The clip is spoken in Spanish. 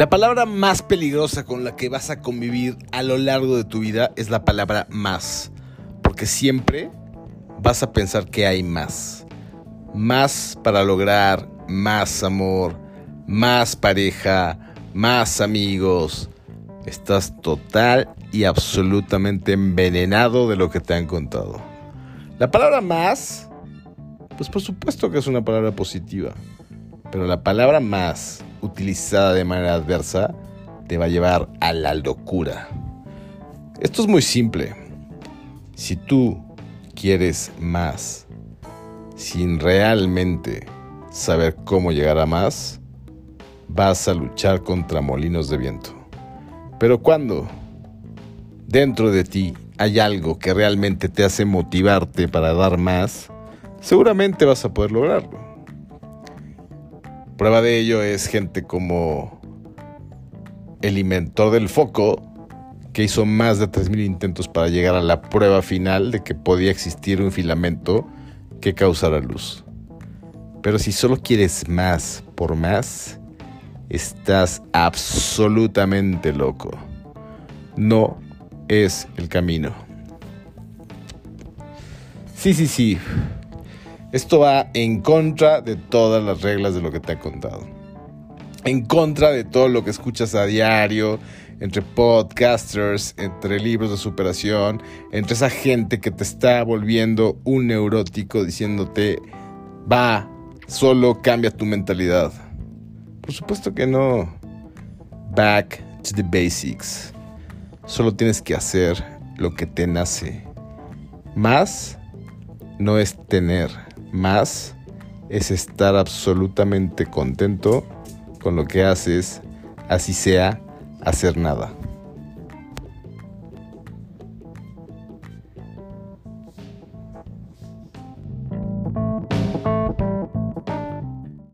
La palabra más peligrosa con la que vas a convivir a lo largo de tu vida es la palabra más. Porque siempre vas a pensar que hay más. Más para lograr más amor, más pareja, más amigos. Estás total y absolutamente envenenado de lo que te han contado. La palabra más, pues por supuesto que es una palabra positiva. Pero la palabra más utilizada de manera adversa te va a llevar a la locura. Esto es muy simple. Si tú quieres más sin realmente saber cómo llegar a más, vas a luchar contra molinos de viento. Pero cuando dentro de ti hay algo que realmente te hace motivarte para dar más, seguramente vas a poder lograrlo. Prueba de ello es gente como el inventor del foco, que hizo más de 3.000 intentos para llegar a la prueba final de que podía existir un filamento que causara luz. Pero si solo quieres más por más, estás absolutamente loco. No es el camino. Sí, sí, sí. Esto va en contra de todas las reglas de lo que te he contado. En contra de todo lo que escuchas a diario, entre podcasters, entre libros de superación, entre esa gente que te está volviendo un neurótico diciéndote, va, solo cambia tu mentalidad. Por supuesto que no. Back to the basics. Solo tienes que hacer lo que te nace. Más no es tener más es estar absolutamente contento con lo que haces, así sea hacer nada.